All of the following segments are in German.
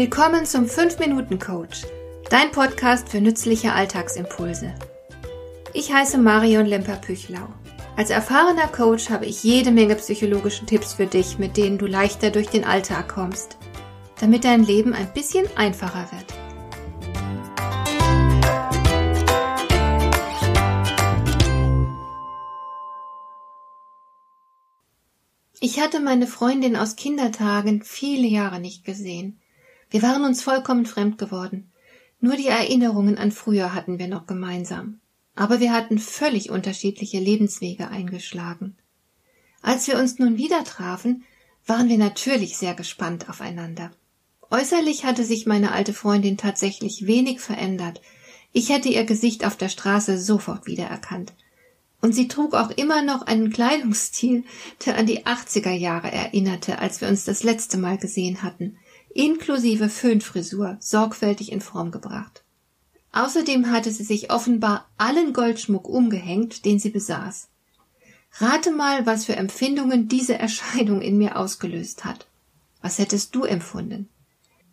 Willkommen zum 5-Minuten-Coach, dein Podcast für nützliche Alltagsimpulse. Ich heiße Marion Lemper-Püchlau. Als erfahrener Coach habe ich jede Menge psychologische Tipps für dich, mit denen du leichter durch den Alltag kommst, damit dein Leben ein bisschen einfacher wird. Ich hatte meine Freundin aus Kindertagen viele Jahre nicht gesehen. Wir waren uns vollkommen fremd geworden. Nur die Erinnerungen an früher hatten wir noch gemeinsam. Aber wir hatten völlig unterschiedliche Lebenswege eingeschlagen. Als wir uns nun wieder trafen, waren wir natürlich sehr gespannt aufeinander. Äußerlich hatte sich meine alte Freundin tatsächlich wenig verändert. Ich hätte ihr Gesicht auf der Straße sofort wiedererkannt. Und sie trug auch immer noch einen Kleidungsstil, der an die 80er Jahre erinnerte, als wir uns das letzte Mal gesehen hatten – inklusive Föhnfrisur, sorgfältig in Form gebracht. Außerdem hatte sie sich offenbar allen Goldschmuck umgehängt, den sie besaß. Rate mal, was für Empfindungen diese Erscheinung in mir ausgelöst hat. Was hättest du empfunden?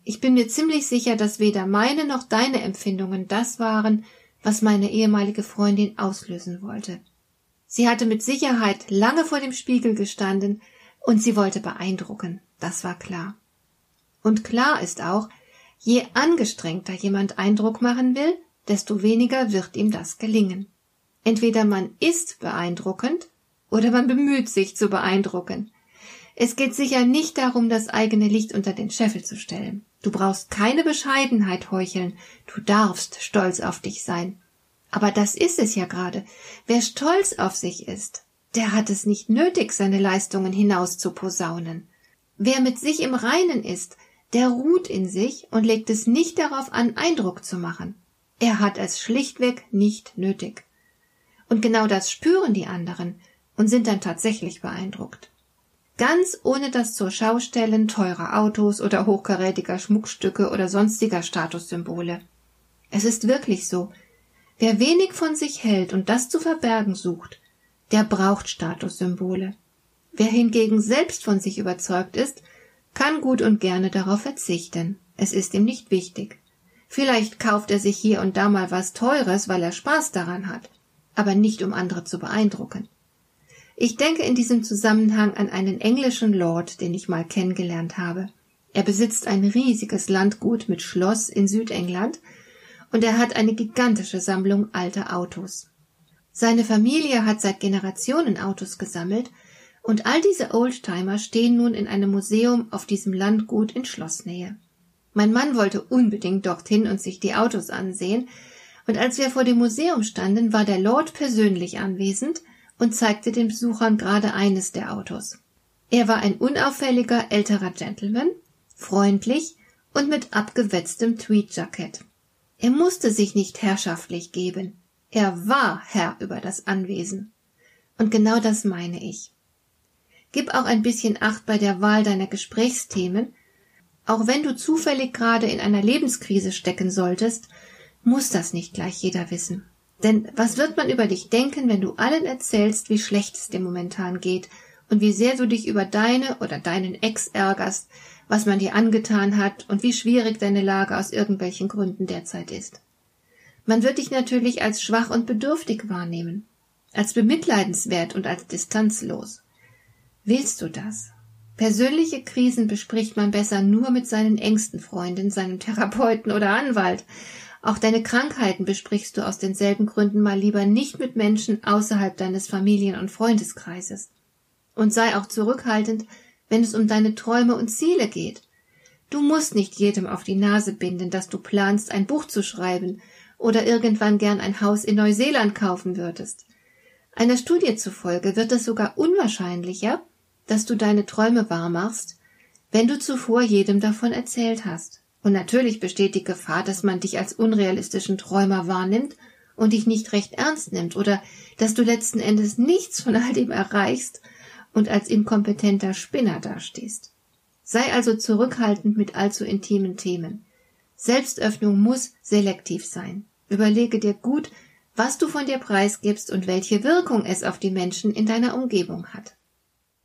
Ich bin mir ziemlich sicher, dass weder meine noch deine Empfindungen das waren, was meine ehemalige Freundin auslösen wollte. Sie hatte mit Sicherheit lange vor dem Spiegel gestanden und sie wollte beeindrucken, das war klar. Und klar ist auch, je angestrengter jemand Eindruck machen will, desto weniger wird ihm das gelingen. Entweder man ist beeindruckend oder man bemüht sich zu beeindrucken. Es geht sicher nicht darum, das eigene Licht unter den Scheffel zu stellen. Du brauchst keine Bescheidenheit heucheln, du darfst stolz auf dich sein. Aber das ist es ja gerade. Wer stolz auf sich ist, der hat es nicht nötig, seine Leistungen hinaus zu posaunen. Wer mit sich im Reinen ist, der ruht in sich und legt es nicht darauf an, Eindruck zu machen. Er hat es schlichtweg nicht nötig. Und genau das spüren die anderen und sind dann tatsächlich beeindruckt. Ganz ohne das zur Schaustellen teurer Autos oder hochkarätiger Schmuckstücke oder sonstiger Statussymbole. Es ist wirklich so. Wer wenig von sich hält und das zu verbergen sucht, der braucht Statussymbole. Wer hingegen selbst von sich überzeugt ist, kann gut und gerne darauf verzichten. Es ist ihm nicht wichtig. Vielleicht kauft er sich hier und da mal was Teures, weil er Spaß daran hat, aber nicht um andere zu beeindrucken. Ich denke in diesem Zusammenhang an einen englischen Lord, den ich mal kennengelernt habe. Er besitzt ein riesiges Landgut mit Schloss in Südengland und er hat eine gigantische Sammlung alter Autos. Seine Familie hat seit Generationen Autos gesammelt und all diese Oldtimer stehen nun in einem Museum auf diesem Landgut in Schlossnähe. Mein Mann wollte unbedingt dorthin und sich die Autos ansehen, und als wir vor dem Museum standen, war der Lord persönlich anwesend und zeigte den Besuchern gerade eines der Autos. Er war ein unauffälliger älterer Gentleman, freundlich und mit abgewetztem Tweedjacket. Er musste sich nicht herrschaftlich geben. Er war Herr über das Anwesen. Und genau das meine ich. Gib auch ein bisschen Acht bei der Wahl deiner Gesprächsthemen. Auch wenn du zufällig gerade in einer Lebenskrise stecken solltest, muss das nicht gleich jeder wissen. Denn was wird man über dich denken, wenn du allen erzählst, wie schlecht es dir momentan geht und wie sehr du dich über deine oder deinen Ex ärgerst, was man dir angetan hat und wie schwierig deine Lage aus irgendwelchen Gründen derzeit ist. Man wird dich natürlich als schwach und bedürftig wahrnehmen, als bemitleidenswert und als distanzlos. Willst du das? Persönliche Krisen bespricht man besser nur mit seinen engsten Freunden, seinem Therapeuten oder Anwalt. Auch deine Krankheiten besprichst du aus denselben Gründen mal lieber nicht mit Menschen außerhalb deines Familien- und Freundeskreises. Und sei auch zurückhaltend, wenn es um deine Träume und Ziele geht. Du musst nicht jedem auf die Nase binden, dass du planst, ein Buch zu schreiben oder irgendwann gern ein Haus in Neuseeland kaufen würdest. Einer Studie zufolge wird es sogar unwahrscheinlicher, dass du deine Träume wahrmachst, wenn du zuvor jedem davon erzählt hast. Und natürlich besteht die Gefahr, dass man dich als unrealistischen Träumer wahrnimmt und dich nicht recht ernst nimmt oder dass du letzten Endes nichts von all dem erreichst und als inkompetenter Spinner dastehst. Sei also zurückhaltend mit allzu intimen Themen. Selbstöffnung muss selektiv sein. Überlege dir gut, was du von dir preisgibst und welche Wirkung es auf die Menschen in deiner Umgebung hat.